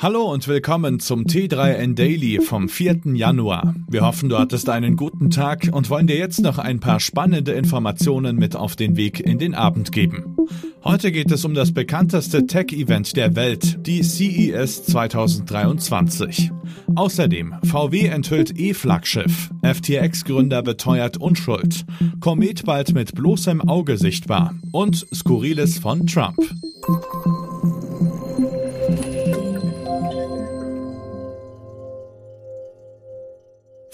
Hallo und willkommen zum T3N Daily vom 4. Januar. Wir hoffen, du hattest einen guten Tag und wollen dir jetzt noch ein paar spannende Informationen mit auf den Weg in den Abend geben. Heute geht es um das bekannteste Tech-Event der Welt, die CES 2023. Außerdem VW enthüllt E-Flaggschiff, FTX-Gründer beteuert Unschuld, Komet bald mit bloßem Auge sichtbar und Skurriles von Trump.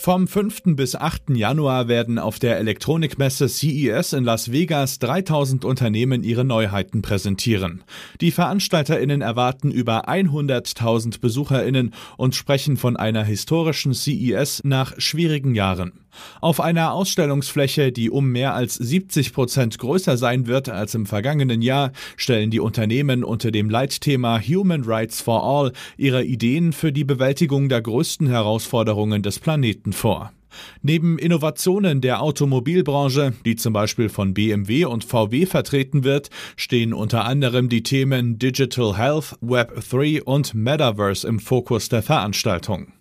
Vom 5. bis 8. Januar werden auf der Elektronikmesse CES in Las Vegas 3000 Unternehmen ihre Neuheiten präsentieren. Die Veranstalterinnen erwarten über 100.000 Besucherinnen und sprechen von einer historischen CES nach schwierigen Jahren. Auf einer Ausstellungsfläche, die um mehr als 70 Prozent größer sein wird als im vergangenen Jahr, stellen die Unternehmen unter dem Leitthema Human Rights for All ihre Ideen für die Bewältigung der größten Herausforderungen des Planeten vor. Neben Innovationen der Automobilbranche, die zum Beispiel von BMW und VW vertreten wird, stehen unter anderem die Themen Digital Health, Web 3 und Metaverse im Fokus der Veranstaltung.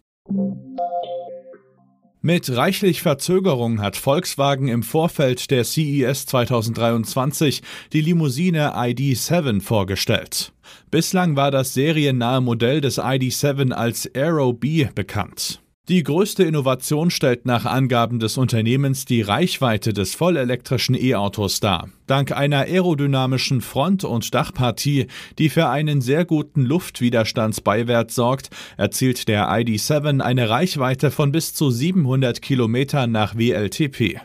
Mit reichlich Verzögerung hat Volkswagen im Vorfeld der CES 2023 die Limousine ID7 vorgestellt. Bislang war das seriennahe Modell des ID7 als Aero B bekannt. Die größte Innovation stellt nach Angaben des Unternehmens die Reichweite des vollelektrischen E-Autos dar. Dank einer aerodynamischen Front- und Dachpartie, die für einen sehr guten Luftwiderstandsbeiwert sorgt, erzielt der ID.7 eine Reichweite von bis zu 700 Kilometern nach WLTP.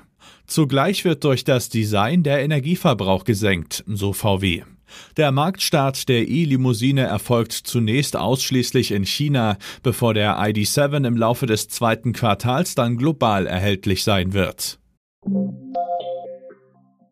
Zugleich wird durch das Design der Energieverbrauch gesenkt, so VW. Der Marktstart der E-Limousine erfolgt zunächst ausschließlich in China, bevor der ID.7 im Laufe des zweiten Quartals dann global erhältlich sein wird.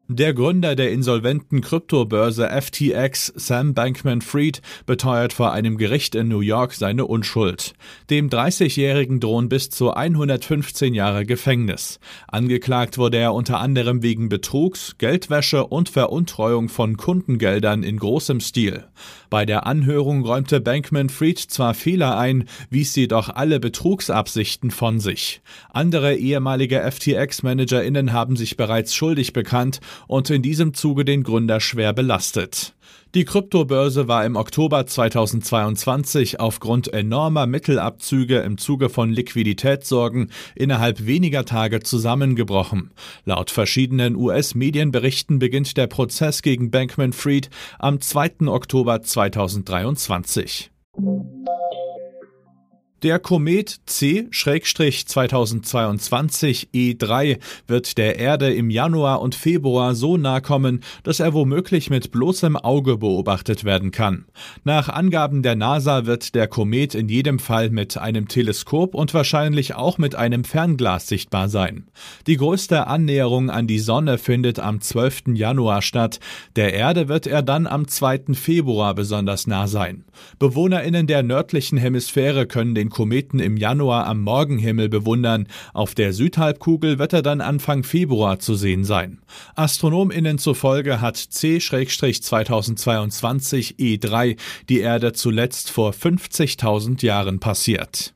Der Gründer der insolventen Kryptobörse FTX, Sam Bankman-Fried, beteuert vor einem Gericht in New York seine Unschuld. Dem 30-Jährigen drohen bis zu 115 Jahre Gefängnis. Angeklagt wurde er unter anderem wegen Betrugs, Geldwäsche und Veruntreuung von Kundengeldern in großem Stil. Bei der Anhörung räumte Bankman-Fried zwar Fehler ein, wies jedoch alle Betrugsabsichten von sich. Andere ehemalige FTX-ManagerInnen haben sich bereits schuldig bekannt und in diesem Zuge den Gründer schwer belastet. Die Kryptobörse war im Oktober 2022 aufgrund enormer Mittelabzüge im Zuge von Liquiditätssorgen innerhalb weniger Tage zusammengebrochen. Laut verschiedenen US-Medienberichten beginnt der Prozess gegen Bankman Fried am 2. Oktober 2023. Der Komet C-2022 E3 wird der Erde im Januar und Februar so nahe kommen, dass er womöglich mit bloßem Auge beobachtet werden kann. Nach Angaben der NASA wird der Komet in jedem Fall mit einem Teleskop und wahrscheinlich auch mit einem Fernglas sichtbar sein. Die größte Annäherung an die Sonne findet am 12. Januar statt. Der Erde wird er dann am 2. Februar besonders nah sein. BewohnerInnen der nördlichen Hemisphäre können den den Kometen im Januar am Morgenhimmel bewundern. Auf der Südhalbkugel wird er dann Anfang Februar zu sehen sein. AstronomInnen zufolge hat C-2022 E3 die Erde zuletzt vor 50.000 Jahren passiert.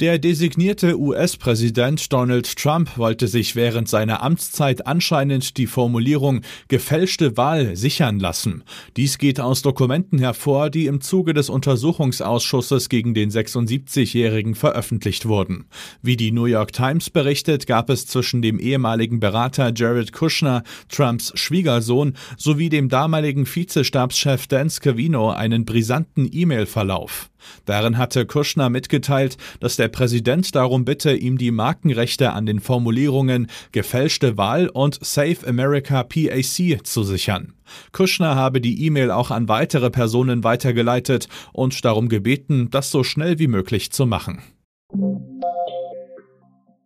Der designierte US-Präsident Donald Trump wollte sich während seiner Amtszeit anscheinend die Formulierung gefälschte Wahl sichern lassen. Dies geht aus Dokumenten hervor, die im Zuge des Untersuchungsausschusses gegen den 76-Jährigen veröffentlicht wurden. Wie die New York Times berichtet, gab es zwischen dem ehemaligen Berater Jared Kushner, Trumps Schwiegersohn, sowie dem damaligen Vizestabschef Dan Scavino einen brisanten E-Mail-Verlauf. Darin hatte Kushner mitgeteilt, dass der Präsident darum bitte, ihm die Markenrechte an den Formulierungen gefälschte Wahl und Save America PAC zu sichern. Kushner habe die E-Mail auch an weitere Personen weitergeleitet und darum gebeten, das so schnell wie möglich zu machen.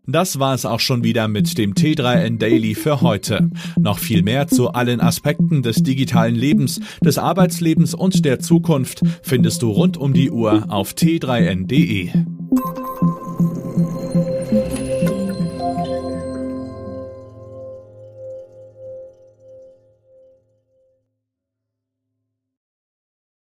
Das war es auch schon wieder mit dem T3N Daily für heute. Noch viel mehr zu allen Aspekten des digitalen Lebens, des Arbeitslebens und der Zukunft findest du rund um die Uhr auf t3n.de.